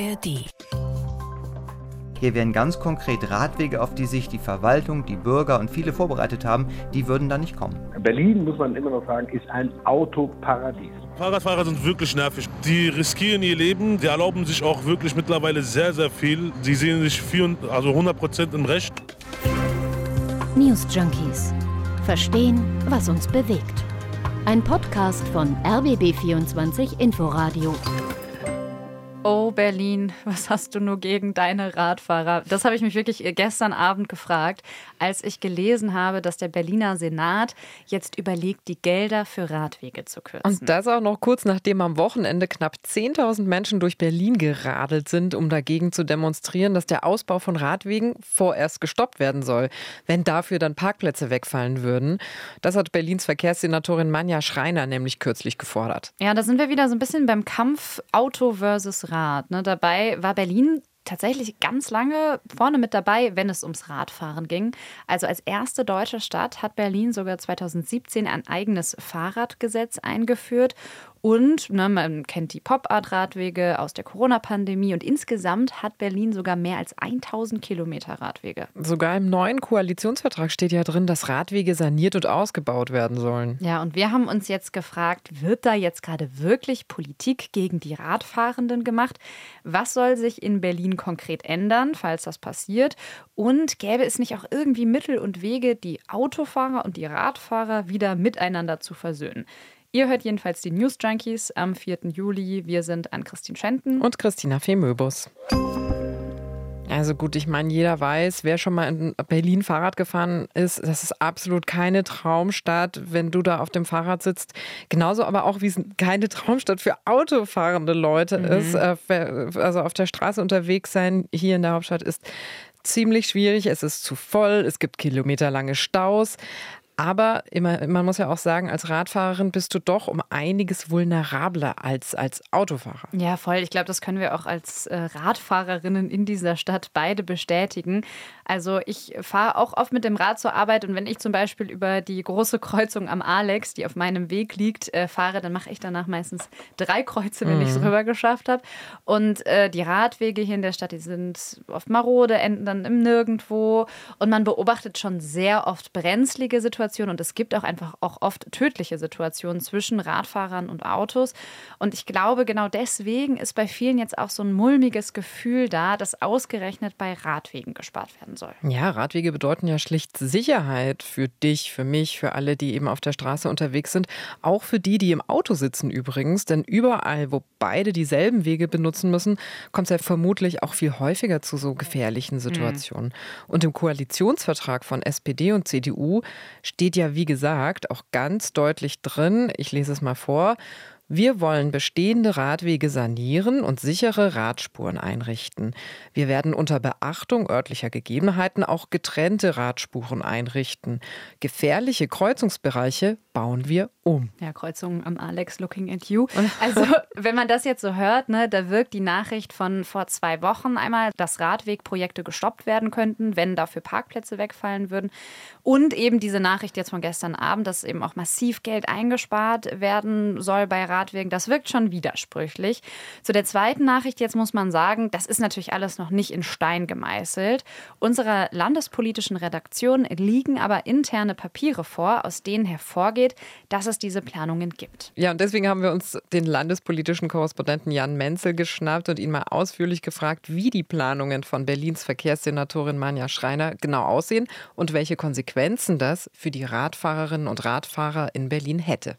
ARD. Hier wären ganz konkret Radwege, auf die sich die Verwaltung, die Bürger und viele vorbereitet haben, die würden da nicht kommen. Berlin, muss man immer noch sagen, ist ein Autoparadies. Fahrradfahrer sind wirklich nervig. Die riskieren ihr Leben, die erlauben sich auch wirklich mittlerweile sehr, sehr viel. Sie sehen sich 4, also 100 Prozent im Recht. News Junkies. Verstehen, was uns bewegt. Ein Podcast von RBB24 Inforadio. Oh Berlin, was hast du nur gegen deine Radfahrer? Das habe ich mich wirklich gestern Abend gefragt, als ich gelesen habe, dass der Berliner Senat jetzt überlegt, die Gelder für Radwege zu kürzen. Und das auch noch kurz nachdem am Wochenende knapp 10.000 Menschen durch Berlin geradelt sind, um dagegen zu demonstrieren, dass der Ausbau von Radwegen vorerst gestoppt werden soll, wenn dafür dann Parkplätze wegfallen würden. Das hat Berlins Verkehrssenatorin Manja Schreiner nämlich kürzlich gefordert. Ja, da sind wir wieder so ein bisschen beim Kampf Auto versus Rad. Ne? Dabei war Berlin tatsächlich ganz lange vorne mit dabei, wenn es ums Radfahren ging. Also als erste deutsche Stadt hat Berlin sogar 2017 ein eigenes Fahrradgesetz eingeführt und ne, man kennt die Pop-Art-Radwege aus der Corona-Pandemie und insgesamt hat Berlin sogar mehr als 1000 Kilometer Radwege. Sogar im neuen Koalitionsvertrag steht ja drin, dass Radwege saniert und ausgebaut werden sollen. Ja, und wir haben uns jetzt gefragt, wird da jetzt gerade wirklich Politik gegen die Radfahrenden gemacht? Was soll sich in Berlin konkret ändern, falls das passiert? Und gäbe es nicht auch irgendwie Mittel und Wege, die Autofahrer und die Radfahrer wieder miteinander zu versöhnen? Ihr hört jedenfalls die News Junkies am 4. Juli. Wir sind an Christine Schenten und Christina Fehmöbus. Also gut, ich meine, jeder weiß, wer schon mal in Berlin Fahrrad gefahren ist, das ist absolut keine Traumstadt, wenn du da auf dem Fahrrad sitzt. Genauso aber auch, wie es keine Traumstadt für autofahrende Leute mhm. ist. Äh, also auf der Straße unterwegs sein hier in der Hauptstadt ist ziemlich schwierig. Es ist zu voll, es gibt kilometerlange Staus. Aber immer, man muss ja auch sagen, als Radfahrerin bist du doch um einiges vulnerabler als als Autofahrer. Ja, voll. Ich glaube, das können wir auch als äh, Radfahrerinnen in dieser Stadt beide bestätigen. Also ich fahre auch oft mit dem Rad zur Arbeit und wenn ich zum Beispiel über die große Kreuzung am Alex, die auf meinem Weg liegt, äh, fahre, dann mache ich danach meistens drei Kreuze, wenn mhm. ich es rüber geschafft habe. Und äh, die Radwege hier in der Stadt, die sind oft marode, enden dann im Nirgendwo und man beobachtet schon sehr oft brenzlige Situationen Situationen und es gibt auch einfach auch oft tödliche Situationen zwischen Radfahrern und Autos. Und ich glaube, genau deswegen ist bei vielen jetzt auch so ein mulmiges Gefühl da, dass ausgerechnet bei Radwegen gespart werden soll. Ja, Radwege bedeuten ja schlicht Sicherheit für dich, für mich, für alle, die eben auf der Straße unterwegs sind. Auch für die, die im Auto sitzen übrigens. Denn überall, wo beide dieselben Wege benutzen müssen, kommt es ja vermutlich auch viel häufiger zu so gefährlichen Situationen. Mhm. Und im Koalitionsvertrag von SPD und CDU steht ja, wie gesagt, auch ganz deutlich drin, ich lese es mal vor, wir wollen bestehende Radwege sanieren und sichere Radspuren einrichten. Wir werden unter Beachtung örtlicher Gegebenheiten auch getrennte Radspuren einrichten. Gefährliche Kreuzungsbereiche bauen wir um. Ja, Kreuzung am Alex looking at you. Also, wenn man das jetzt so hört, ne, da wirkt die Nachricht von vor zwei Wochen einmal, dass Radwegprojekte gestoppt werden könnten, wenn dafür Parkplätze wegfallen würden. Und eben diese Nachricht jetzt von gestern Abend, dass eben auch massiv Geld eingespart werden soll bei Radwegen das wirkt schon widersprüchlich. Zu der zweiten Nachricht jetzt muss man sagen, das ist natürlich alles noch nicht in Stein gemeißelt. Unserer landespolitischen Redaktion liegen aber interne Papiere vor, aus denen hervorgeht, dass es diese Planungen gibt. Ja, und deswegen haben wir uns den landespolitischen Korrespondenten Jan Menzel geschnappt und ihn mal ausführlich gefragt, wie die Planungen von Berlins Verkehrssenatorin Manja Schreiner genau aussehen und welche Konsequenzen das für die Radfahrerinnen und Radfahrer in Berlin hätte.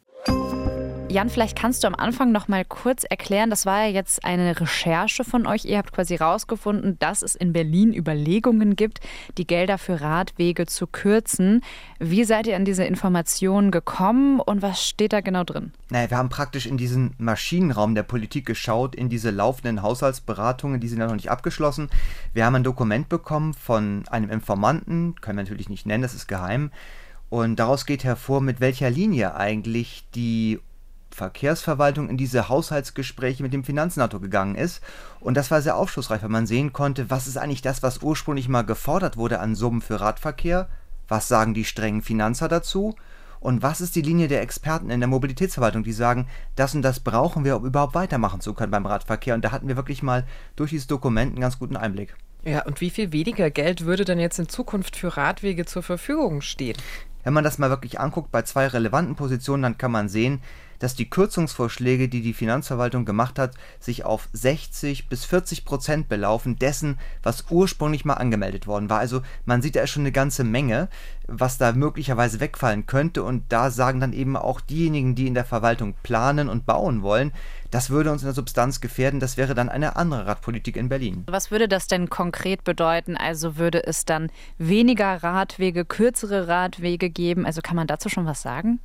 Jan, vielleicht kannst du am Anfang noch mal kurz erklären, das war ja jetzt eine Recherche von euch. Ihr habt quasi herausgefunden, dass es in Berlin Überlegungen gibt, die Gelder für Radwege zu kürzen. Wie seid ihr an diese Informationen gekommen und was steht da genau drin? Naja, wir haben praktisch in diesen Maschinenraum der Politik geschaut, in diese laufenden Haushaltsberatungen, die sind ja noch nicht abgeschlossen. Wir haben ein Dokument bekommen von einem Informanten, können wir natürlich nicht nennen, das ist geheim. Und daraus geht hervor, mit welcher Linie eigentlich die Verkehrsverwaltung in diese Haushaltsgespräche mit dem Finanzsenator gegangen ist. Und das war sehr aufschlussreich, weil man sehen konnte, was ist eigentlich das, was ursprünglich mal gefordert wurde an Summen für Radverkehr, was sagen die strengen Finanzer dazu Und was ist die Linie der Experten in der Mobilitätsverwaltung, die sagen, das und das brauchen wir, um überhaupt weitermachen zu können beim Radverkehr? Und da hatten wir wirklich mal durch dieses Dokument einen ganz guten Einblick. Ja, und wie viel weniger Geld würde dann jetzt in Zukunft für Radwege zur Verfügung stehen? Wenn man das mal wirklich anguckt bei zwei relevanten Positionen, dann kann man sehen, dass die Kürzungsvorschläge, die die Finanzverwaltung gemacht hat, sich auf 60 bis 40 Prozent belaufen dessen, was ursprünglich mal angemeldet worden war. Also man sieht da schon eine ganze Menge, was da möglicherweise wegfallen könnte. Und da sagen dann eben auch diejenigen, die in der Verwaltung planen und bauen wollen, das würde uns in der Substanz gefährden. Das wäre dann eine andere Radpolitik in Berlin. Was würde das denn konkret bedeuten? Also würde es dann weniger Radwege, kürzere Radwege geben? Also kann man dazu schon was sagen?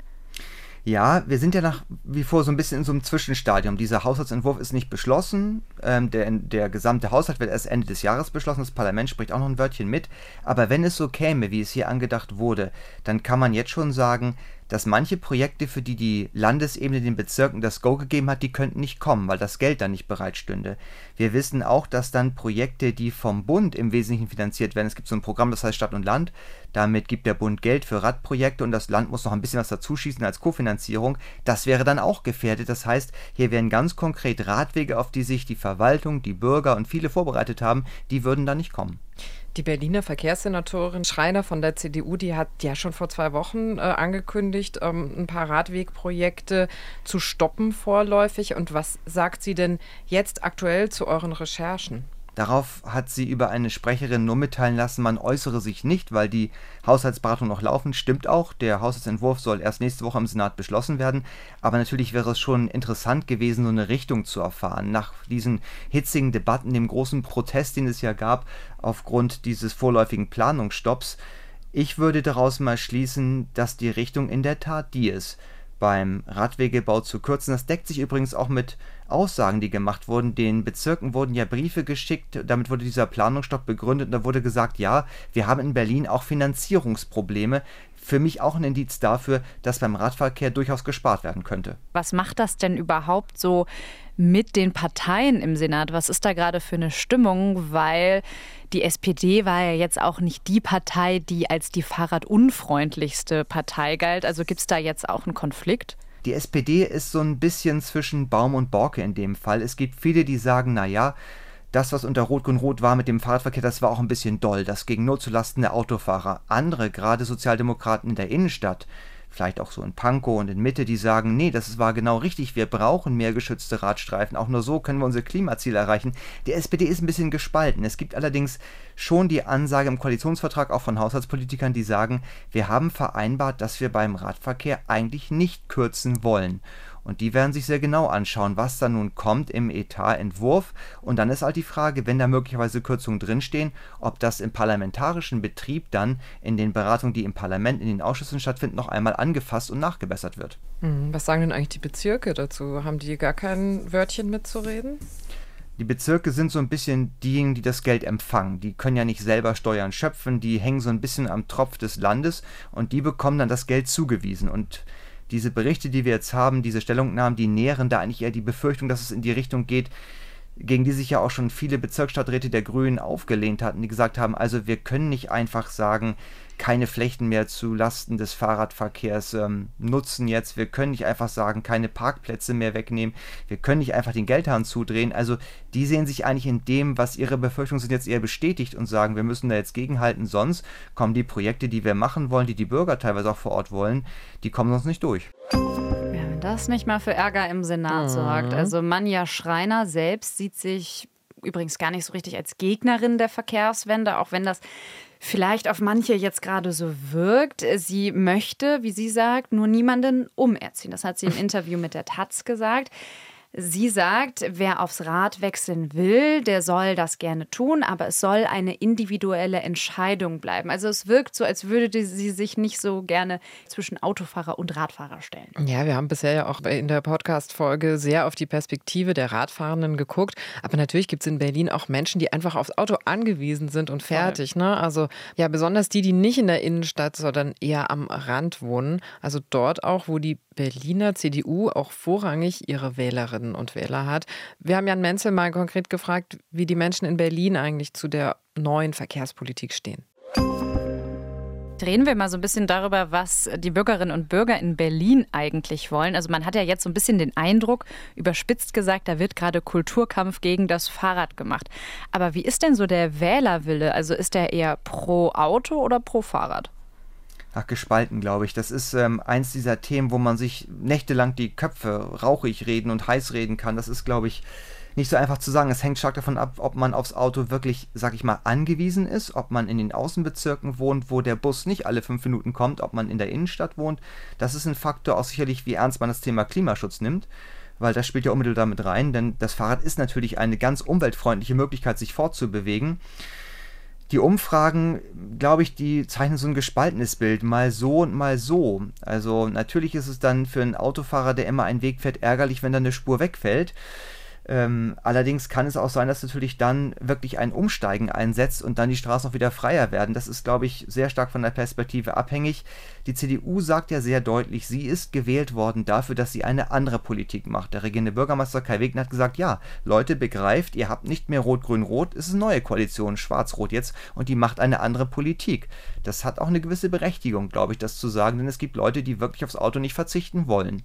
Ja, wir sind ja nach wie vor so ein bisschen in so einem Zwischenstadium. Dieser Haushaltsentwurf ist nicht beschlossen. Ähm, der, der gesamte Haushalt wird erst Ende des Jahres beschlossen. Das Parlament spricht auch noch ein Wörtchen mit. Aber wenn es so käme, wie es hier angedacht wurde, dann kann man jetzt schon sagen, dass manche Projekte, für die die Landesebene den Bezirken das Go gegeben hat, die könnten nicht kommen, weil das Geld dann nicht bereitstünde. Wir wissen auch, dass dann Projekte, die vom Bund im Wesentlichen finanziert werden, es gibt so ein Programm, das heißt Stadt und Land, damit gibt der Bund Geld für Radprojekte und das Land muss noch ein bisschen was dazuschießen als Kofinanzierung. Das wäre dann auch gefährdet. Das heißt, hier wären ganz konkret Radwege, auf die sich die Verwaltung, die Bürger und viele vorbereitet haben, die würden dann nicht kommen. Die Berliner Verkehrssenatorin Schreiner von der CDU, die hat ja schon vor zwei Wochen äh, angekündigt, ähm, ein paar Radwegprojekte zu stoppen vorläufig. Und was sagt sie denn jetzt aktuell zu euren Recherchen? Darauf hat sie über eine Sprecherin nur mitteilen lassen, man äußere sich nicht, weil die Haushaltsberatungen noch laufen. Stimmt auch, der Haushaltsentwurf soll erst nächste Woche im Senat beschlossen werden. Aber natürlich wäre es schon interessant gewesen, so eine Richtung zu erfahren. Nach diesen hitzigen Debatten, dem großen Protest, den es ja gab, aufgrund dieses vorläufigen Planungsstopps. Ich würde daraus mal schließen, dass die Richtung in der Tat die ist beim Radwegebau zu kürzen. Das deckt sich übrigens auch mit Aussagen, die gemacht wurden. Den Bezirken wurden ja Briefe geschickt, damit wurde dieser Planungsstopp begründet und da wurde gesagt, ja, wir haben in Berlin auch Finanzierungsprobleme. Für mich auch ein Indiz dafür, dass beim Radverkehr durchaus gespart werden könnte. Was macht das denn überhaupt so mit den Parteien im Senat? Was ist da gerade für eine Stimmung? Weil die SPD war ja jetzt auch nicht die Partei, die als die fahrradunfreundlichste Partei galt. Also gibt es da jetzt auch einen Konflikt? Die SPD ist so ein bisschen zwischen Baum und Borke in dem Fall. Es gibt viele, die sagen, naja, das, was unter Rot-Grün-Rot war mit dem Fahrradverkehr, das war auch ein bisschen doll. Das ging nur zulasten der Autofahrer. Andere, gerade Sozialdemokraten in der Innenstadt, vielleicht auch so in Pankow und in Mitte, die sagen, nee, das war genau richtig, wir brauchen mehr geschützte Radstreifen, auch nur so können wir unsere Klimaziele erreichen. Die SPD ist ein bisschen gespalten. Es gibt allerdings schon die Ansage im Koalitionsvertrag auch von Haushaltspolitikern, die sagen, wir haben vereinbart, dass wir beim Radverkehr eigentlich nicht kürzen wollen. Und die werden sich sehr genau anschauen, was da nun kommt im Etatentwurf. Und dann ist halt die Frage, wenn da möglicherweise Kürzungen drinstehen, ob das im parlamentarischen Betrieb dann in den Beratungen, die im Parlament, in den Ausschüssen stattfinden, noch einmal angefasst und nachgebessert wird. Hm, was sagen denn eigentlich die Bezirke dazu? Haben die gar kein Wörtchen mitzureden? Die Bezirke sind so ein bisschen diejenigen, die das Geld empfangen. Die können ja nicht selber Steuern schöpfen, die hängen so ein bisschen am Tropf des Landes und die bekommen dann das Geld zugewiesen. Und diese Berichte, die wir jetzt haben, diese Stellungnahmen, die nähren da eigentlich eher die Befürchtung, dass es in die Richtung geht, gegen die sich ja auch schon viele Bezirksstadträte der Grünen aufgelehnt hatten, die gesagt haben, also wir können nicht einfach sagen, keine Flächen mehr zu Lasten des Fahrradverkehrs ähm, nutzen jetzt. Wir können nicht einfach sagen, keine Parkplätze mehr wegnehmen. Wir können nicht einfach den Geldhahn zudrehen. Also die sehen sich eigentlich in dem, was ihre Befürchtungen sind, jetzt eher bestätigt und sagen, wir müssen da jetzt gegenhalten, sonst kommen die Projekte, die wir machen wollen, die die Bürger teilweise auch vor Ort wollen, die kommen sonst nicht durch. Ja, wenn das nicht mal für Ärger im Senat mhm. sorgt. Also Manja Schreiner selbst sieht sich übrigens gar nicht so richtig als Gegnerin der Verkehrswende, auch wenn das vielleicht auf manche jetzt gerade so wirkt. Sie möchte, wie sie sagt, nur niemanden umerziehen. Das hat sie im Interview mit der Taz gesagt. Sie sagt, wer aufs Rad wechseln will, der soll das gerne tun, aber es soll eine individuelle Entscheidung bleiben. Also es wirkt so, als würde sie sich nicht so gerne zwischen Autofahrer und Radfahrer stellen. Ja, wir haben bisher ja auch in der Podcast-Folge sehr auf die Perspektive der Radfahrenden geguckt. Aber natürlich gibt es in Berlin auch Menschen, die einfach aufs Auto angewiesen sind und fertig. Ne? Also ja, besonders die, die nicht in der Innenstadt, sondern eher am Rand wohnen. Also dort auch, wo die Berliner CDU auch vorrangig ihre Wählerinnen und Wähler hat. Wir haben Jan Menzel mal konkret gefragt, wie die Menschen in Berlin eigentlich zu der neuen Verkehrspolitik stehen. Reden wir mal so ein bisschen darüber, was die Bürgerinnen und Bürger in Berlin eigentlich wollen. Also man hat ja jetzt so ein bisschen den Eindruck, überspitzt gesagt, da wird gerade Kulturkampf gegen das Fahrrad gemacht. Aber wie ist denn so der Wählerwille? Also ist der eher pro Auto oder pro Fahrrad? Ach, gespalten, glaube ich. Das ist ähm, eins dieser Themen, wo man sich nächtelang die Köpfe rauchig reden und heiß reden kann. Das ist, glaube ich, nicht so einfach zu sagen. Es hängt stark davon ab, ob man aufs Auto wirklich, sag ich mal, angewiesen ist, ob man in den Außenbezirken wohnt, wo der Bus nicht alle fünf Minuten kommt, ob man in der Innenstadt wohnt. Das ist ein Faktor auch sicherlich, wie ernst man das Thema Klimaschutz nimmt weil das spielt ja unmittelbar damit rein, denn das Fahrrad ist natürlich eine ganz umweltfreundliche Möglichkeit, sich fortzubewegen. Die Umfragen, glaube ich, die zeichnen so ein gespaltenes Bild, mal so und mal so. Also natürlich ist es dann für einen Autofahrer, der immer einen Weg fährt, ärgerlich, wenn da eine Spur wegfällt. Ähm, allerdings kann es auch sein, dass natürlich dann wirklich ein Umsteigen einsetzt und dann die Straßen auch wieder freier werden. Das ist, glaube ich, sehr stark von der Perspektive abhängig. Die CDU sagt ja sehr deutlich, sie ist gewählt worden dafür, dass sie eine andere Politik macht. Der regierende Bürgermeister Kai Wegner hat gesagt, ja, Leute, begreift, ihr habt nicht mehr Rot-Grün-Rot, es ist eine neue Koalition, Schwarz-Rot jetzt, und die macht eine andere Politik. Das hat auch eine gewisse Berechtigung, glaube ich, das zu sagen, denn es gibt Leute, die wirklich aufs Auto nicht verzichten wollen.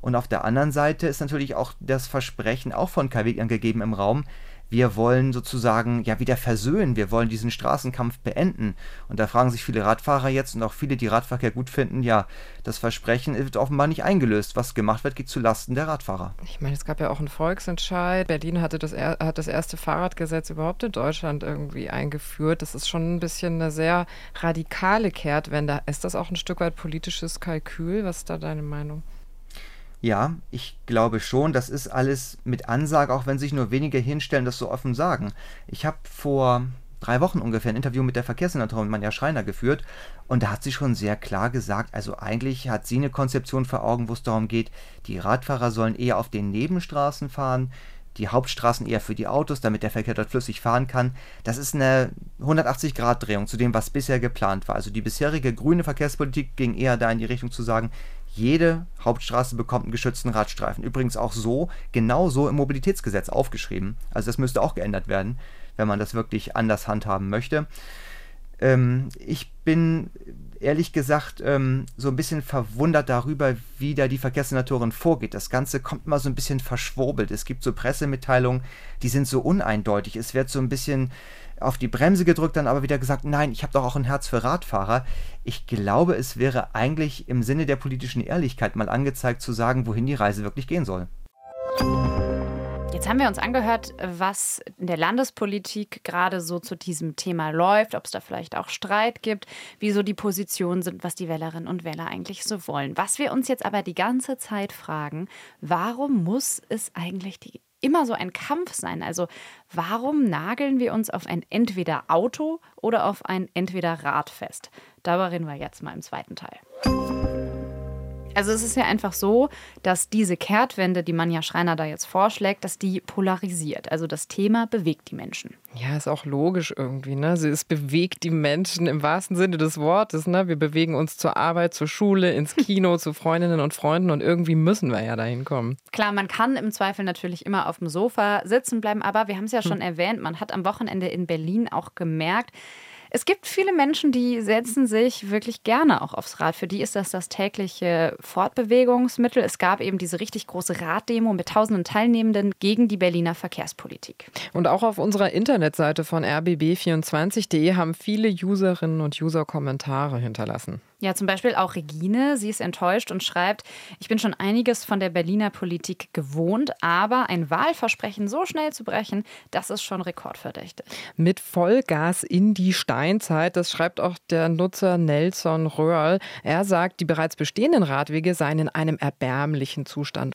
Und auf der anderen Seite ist natürlich auch das Versprechen auch von Wegner gegeben im Raum, wir wollen sozusagen ja wieder versöhnen, wir wollen diesen Straßenkampf beenden. Und da fragen sich viele Radfahrer jetzt und auch viele, die Radverkehr gut finden, ja, das Versprechen wird offenbar nicht eingelöst. Was gemacht wird, geht zu Lasten der Radfahrer. Ich meine, es gab ja auch einen Volksentscheid. Berlin hatte das, hat das erste Fahrradgesetz überhaupt in Deutschland irgendwie eingeführt. Das ist schon ein bisschen eine sehr radikale Kehrtwende. Ist das auch ein Stück weit politisches Kalkül? Was ist da deine Meinung? Ja, ich glaube schon, das ist alles mit Ansage, auch wenn sich nur wenige hinstellen, das so offen sagen. Ich habe vor drei Wochen ungefähr ein Interview mit der Verkehrssenatorin Manja Schreiner geführt und da hat sie schon sehr klar gesagt, also eigentlich hat sie eine Konzeption vor Augen, wo es darum geht, die Radfahrer sollen eher auf den Nebenstraßen fahren, die Hauptstraßen eher für die Autos, damit der Verkehr dort flüssig fahren kann. Das ist eine 180-Grad-Drehung zu dem, was bisher geplant war. Also die bisherige grüne Verkehrspolitik ging eher da in die Richtung zu sagen, jede Hauptstraße bekommt einen geschützten Radstreifen. Übrigens auch so, genau so im Mobilitätsgesetz aufgeschrieben. Also das müsste auch geändert werden, wenn man das wirklich anders handhaben möchte. Ähm, ich bin ehrlich gesagt ähm, so ein bisschen verwundert darüber, wie da die Verkehrssenatorin vorgeht. Das Ganze kommt immer so ein bisschen verschwurbelt. Es gibt so Pressemitteilungen, die sind so uneindeutig. Es wird so ein bisschen auf die Bremse gedrückt, dann aber wieder gesagt, nein, ich habe doch auch ein Herz für Radfahrer. Ich glaube, es wäre eigentlich im Sinne der politischen Ehrlichkeit mal angezeigt zu sagen, wohin die Reise wirklich gehen soll. Jetzt haben wir uns angehört, was in der Landespolitik gerade so zu diesem Thema läuft, ob es da vielleicht auch Streit gibt, wieso die Positionen sind, was die Wählerinnen und Wähler eigentlich so wollen. Was wir uns jetzt aber die ganze Zeit fragen, warum muss es eigentlich die immer so ein Kampf sein. Also warum nageln wir uns auf ein entweder Auto oder auf ein entweder Rad fest? Darüber reden wir jetzt mal im zweiten Teil. Also es ist ja einfach so, dass diese Kehrtwende, die Manja Schreiner da jetzt vorschlägt, dass die polarisiert. Also das Thema bewegt die Menschen. Ja, ist auch logisch irgendwie. Ne? Es bewegt die Menschen im wahrsten Sinne des Wortes. Ne? Wir bewegen uns zur Arbeit, zur Schule, ins Kino, zu Freundinnen und Freunden und irgendwie müssen wir ja dahin kommen. Klar, man kann im Zweifel natürlich immer auf dem Sofa sitzen bleiben, aber wir haben es ja schon hm. erwähnt, man hat am Wochenende in Berlin auch gemerkt, es gibt viele Menschen, die setzen sich wirklich gerne auch aufs Rad. Für die ist das das tägliche Fortbewegungsmittel. Es gab eben diese richtig große Raddemo mit tausenden Teilnehmenden gegen die Berliner Verkehrspolitik. Und auch auf unserer Internetseite von rbb24.de haben viele Userinnen und User Kommentare hinterlassen. Ja, zum Beispiel auch Regine. Sie ist enttäuscht und schreibt, ich bin schon einiges von der Berliner Politik gewohnt, aber ein Wahlversprechen so schnell zu brechen, das ist schon rekordverdächtig. Mit Vollgas in die Steinzeit, das schreibt auch der Nutzer Nelson Röhrl. Er sagt, die bereits bestehenden Radwege seien in einem erbärmlichen Zustand.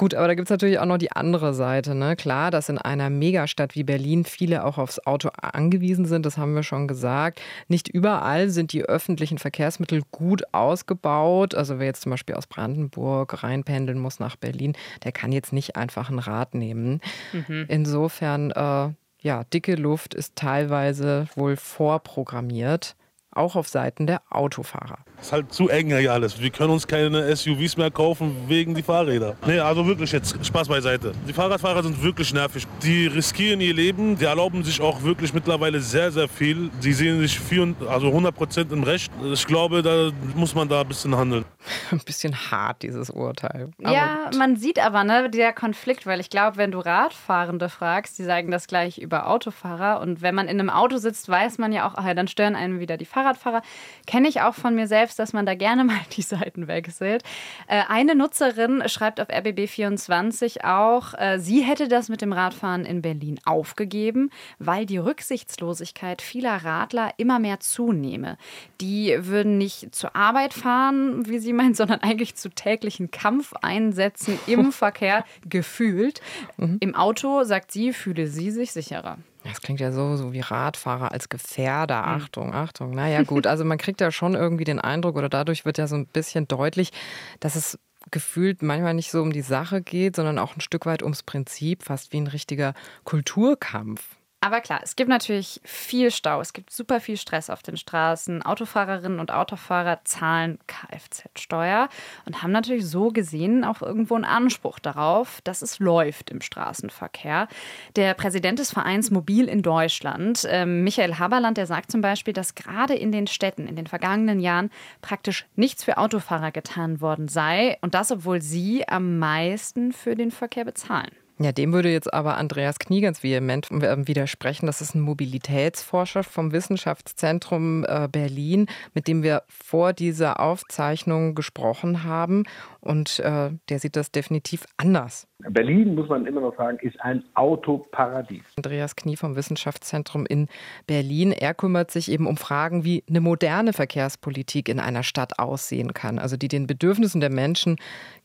Gut, aber da gibt es natürlich auch noch die andere Seite. Ne? Klar, dass in einer Megastadt wie Berlin viele auch aufs Auto angewiesen sind, das haben wir schon gesagt. Nicht überall sind die öffentlichen Verkehrsmittel gut ausgebaut. Also wer jetzt zum Beispiel aus Brandenburg reinpendeln muss nach Berlin, der kann jetzt nicht einfach ein Rad nehmen. Mhm. Insofern, äh, ja, dicke Luft ist teilweise wohl vorprogrammiert. Auch auf Seiten der Autofahrer. Es ist halt zu eng hier alles. Wir können uns keine SUVs mehr kaufen wegen die Fahrräder. Nee, also wirklich jetzt Spaß beiseite. Die Fahrradfahrer sind wirklich nervig. Die riskieren ihr Leben, die erlauben sich auch wirklich mittlerweile sehr, sehr viel. Die sehen sich 4, also 100 Prozent im Recht. Ich glaube, da muss man da ein bisschen handeln. Ein bisschen hart, dieses Urteil. Aber ja, man sieht aber, ne, der Konflikt, weil ich glaube, wenn du Radfahrende fragst, die sagen das gleich über Autofahrer. Und wenn man in einem Auto sitzt, weiß man ja auch, ach ja, dann stören einen wieder die Fahrradfahrer. Kenne ich auch von mir selbst, dass man da gerne mal die Seiten wechselt. Äh, eine Nutzerin schreibt auf RBB24 auch, äh, sie hätte das mit dem Radfahren in Berlin aufgegeben, weil die Rücksichtslosigkeit vieler Radler immer mehr zunehme. Die würden nicht zur Arbeit fahren, wie sie meint, sondern eigentlich zu täglichen Kampfeinsätzen im Verkehr gefühlt. Mhm. Im Auto, sagt sie, fühle sie sich sicherer. Das klingt ja so, so wie Radfahrer als Gefährder. Mhm. Achtung, Achtung. Naja, gut. Also man kriegt ja schon irgendwie den Eindruck oder dadurch wird ja so ein bisschen deutlich, dass es gefühlt manchmal nicht so um die Sache geht, sondern auch ein Stück weit ums Prinzip, fast wie ein richtiger Kulturkampf. Aber klar, es gibt natürlich viel Stau, es gibt super viel Stress auf den Straßen. Autofahrerinnen und Autofahrer zahlen Kfz-Steuer und haben natürlich so gesehen auch irgendwo einen Anspruch darauf, dass es läuft im Straßenverkehr. Der Präsident des Vereins Mobil in Deutschland, äh, Michael Haberland, der sagt zum Beispiel, dass gerade in den Städten in den vergangenen Jahren praktisch nichts für Autofahrer getan worden sei und das, obwohl sie am meisten für den Verkehr bezahlen. Ja, dem würde jetzt aber Andreas Knie ganz vehement ähm, widersprechen. Das ist ein Mobilitätsforscher vom Wissenschaftszentrum äh, Berlin, mit dem wir vor dieser Aufzeichnung gesprochen haben. Und äh, der sieht das definitiv anders. Berlin, muss man immer noch sagen, ist ein Autoparadies. Andreas Knie vom Wissenschaftszentrum in Berlin. Er kümmert sich eben um Fragen, wie eine moderne Verkehrspolitik in einer Stadt aussehen kann. Also die den Bedürfnissen der Menschen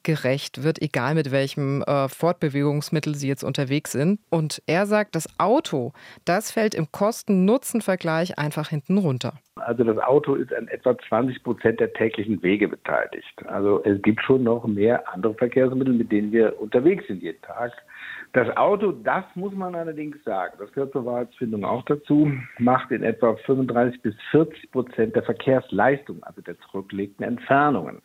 gerecht wird, egal mit welchem äh, Fortbewegungsmittel sie jetzt unterwegs sind. Und er sagt, das Auto, das fällt im Kosten-Nutzen-Vergleich einfach hinten runter. Also das Auto ist an etwa 20 Prozent der täglichen Wege beteiligt. Also es gibt schon noch mehr andere Verkehrsmittel, mit denen wir unterwegs sind jeden Tag. Das Auto, das muss man allerdings sagen, das gehört zur Wahrheitsfindung auch dazu, macht in etwa 35 bis 40 Prozent der Verkehrsleistung, also der zurückgelegten Entfernungen.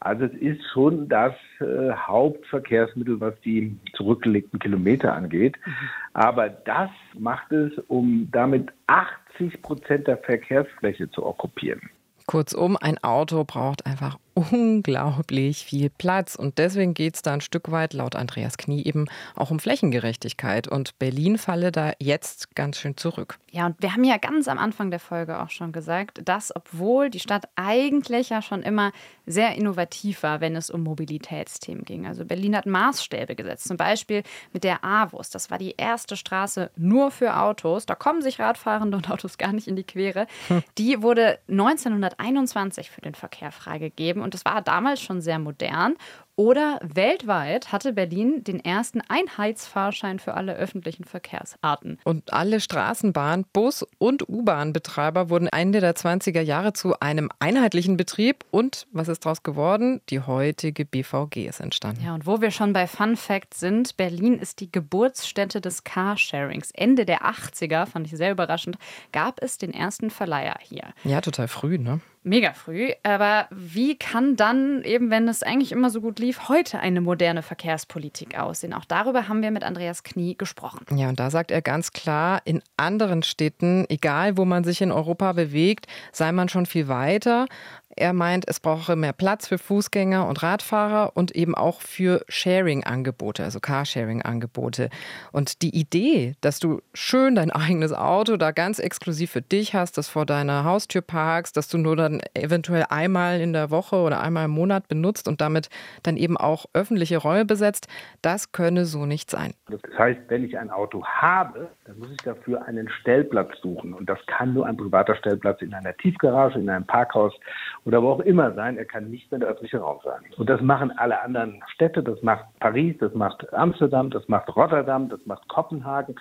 Also es ist schon das äh, Hauptverkehrsmittel, was die zurückgelegten Kilometer angeht. Mhm. Aber das macht es, um damit 80 Prozent der Verkehrsfläche zu okkupieren. Kurzum, ein Auto braucht einfach unglaublich viel Platz. Und deswegen geht es da ein Stück weit, laut Andreas Knie, eben auch um Flächengerechtigkeit. Und Berlin falle da jetzt ganz schön zurück. Ja, und wir haben ja ganz am Anfang der Folge auch schon gesagt, dass obwohl die Stadt eigentlich ja schon immer sehr innovativ war, wenn es um Mobilitätsthemen ging. Also Berlin hat Maßstäbe gesetzt, zum Beispiel mit der AWUS. Das war die erste Straße nur für Autos. Da kommen sich Radfahrende und Autos gar nicht in die Quere. Hm. Die wurde 1921 für den Verkehr freigegeben und das war damals schon sehr modern. Oder weltweit hatte Berlin den ersten Einheitsfahrschein für alle öffentlichen Verkehrsarten. Und alle Straßenbahn, Bus- und U-Bahn-Betreiber wurden Ende der 20er Jahre zu einem einheitlichen Betrieb. Und was ist daraus geworden? Die heutige BVG ist entstanden. Ja, und wo wir schon bei Fun Fact sind, Berlin ist die Geburtsstätte des Carsharings. Ende der 80er, fand ich sehr überraschend, gab es den ersten Verleiher hier. Ja, total früh, ne? Mega früh. Aber wie kann dann, eben wenn es eigentlich immer so gut lief, heute eine moderne Verkehrspolitik aussehen? Auch darüber haben wir mit Andreas Knie gesprochen. Ja, und da sagt er ganz klar, in anderen Städten, egal wo man sich in Europa bewegt, sei man schon viel weiter. Er meint, es brauche mehr Platz für Fußgänger und Radfahrer und eben auch für Sharing-Angebote, also Carsharing-Angebote. Und die Idee, dass du schön dein eigenes Auto da ganz exklusiv für dich hast, das vor deiner Haustür parkst, dass du nur dann eventuell einmal in der Woche oder einmal im Monat benutzt und damit dann eben auch öffentliche Räume besetzt, das könne so nicht sein. Das heißt, wenn ich ein Auto habe, dann muss ich dafür einen Stellplatz suchen. Und das kann nur ein privater Stellplatz in einer Tiefgarage, in einem Parkhaus oder wo auch immer sein. Er kann nicht mehr der öffentliche Raum sein. Und das machen alle anderen Städte. Das macht Paris, das macht Amsterdam, das macht Rotterdam, das macht Kopenhagen,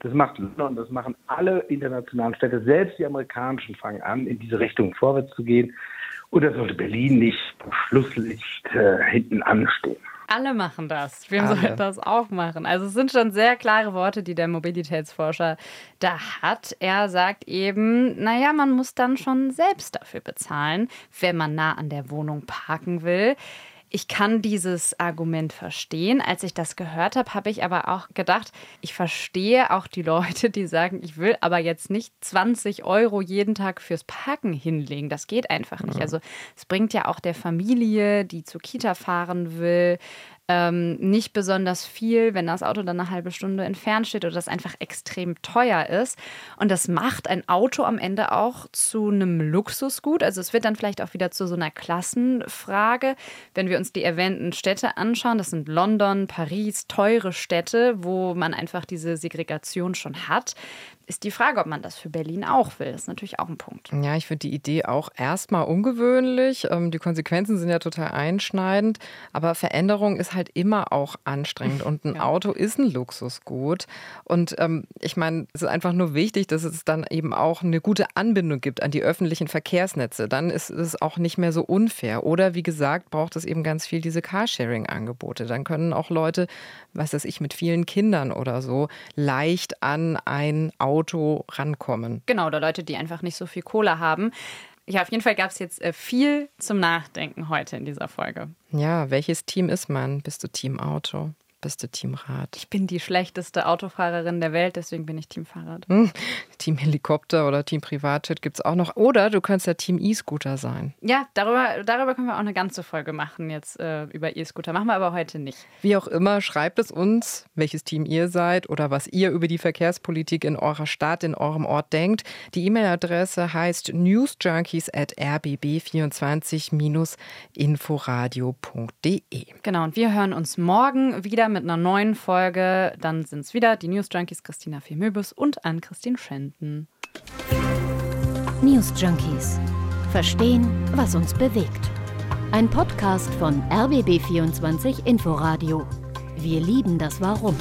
das macht London, das machen alle internationalen Städte. Selbst die amerikanischen fangen an, in diese Richtung vorwärts zu gehen. Und da sollte Berlin nicht Schlusslicht äh, hinten anstehen. Alle machen das. Wir sollten das auch machen. Also es sind schon sehr klare Worte, die der Mobilitätsforscher da hat. Er sagt eben, naja, man muss dann schon selbst dafür bezahlen, wenn man nah an der Wohnung parken will. Ich kann dieses Argument verstehen. Als ich das gehört habe, habe ich aber auch gedacht, ich verstehe auch die Leute, die sagen, ich will aber jetzt nicht 20 Euro jeden Tag fürs Parken hinlegen. Das geht einfach nicht. Also es bringt ja auch der Familie, die zur Kita fahren will, ähm, nicht besonders viel, wenn das Auto dann eine halbe Stunde entfernt steht oder das einfach extrem teuer ist. Und das macht ein Auto am Ende auch zu einem Luxusgut. Also es wird dann vielleicht auch wieder zu so einer Klassenfrage. Wenn wir uns die erwähnten Städte anschauen, das sind London, Paris, teure Städte, wo man einfach diese Segregation schon hat ist die Frage, ob man das für Berlin auch will. Das ist natürlich auch ein Punkt. Ja, ich finde die Idee auch erstmal ungewöhnlich. Ähm, die Konsequenzen sind ja total einschneidend. Aber Veränderung ist halt immer auch anstrengend. Und ein ja. Auto ist ein Luxusgut. Und ähm, ich meine, es ist einfach nur wichtig, dass es dann eben auch eine gute Anbindung gibt an die öffentlichen Verkehrsnetze. Dann ist es auch nicht mehr so unfair. Oder wie gesagt, braucht es eben ganz viel diese Carsharing-Angebote. Dann können auch Leute, was weiß ich, mit vielen Kindern oder so, leicht an ein Auto Auto rankommen. Genau, oder Leute, die einfach nicht so viel Kohle haben. Ja, auf jeden Fall gab es jetzt äh, viel zum Nachdenken heute in dieser Folge. Ja, welches Team ist man? Bist du Team Auto? Bist du Teamrad? Ich bin die schlechteste Autofahrerin der Welt, deswegen bin ich Teamfahrrad. Hm. Team Helikopter oder Team Privatjet gibt es auch noch. Oder du kannst ja Team E-Scooter sein. Ja, darüber, darüber können wir auch eine ganze Folge machen, jetzt äh, über E-Scooter. Machen wir aber heute nicht. Wie auch immer, schreibt es uns, welches Team ihr seid oder was ihr über die Verkehrspolitik in eurer Stadt, in eurem Ort denkt. Die E-Mail-Adresse heißt newsjunkies at rbb24-inforadio.de. Genau, und wir hören uns morgen wieder mit einer neuen Folge. Dann sind es wieder die News Junkies Christina Femöbus und Ann-Christine Schenten. News Junkies. Verstehen, was uns bewegt. Ein Podcast von RBB24 Inforadio. Wir lieben das Warum.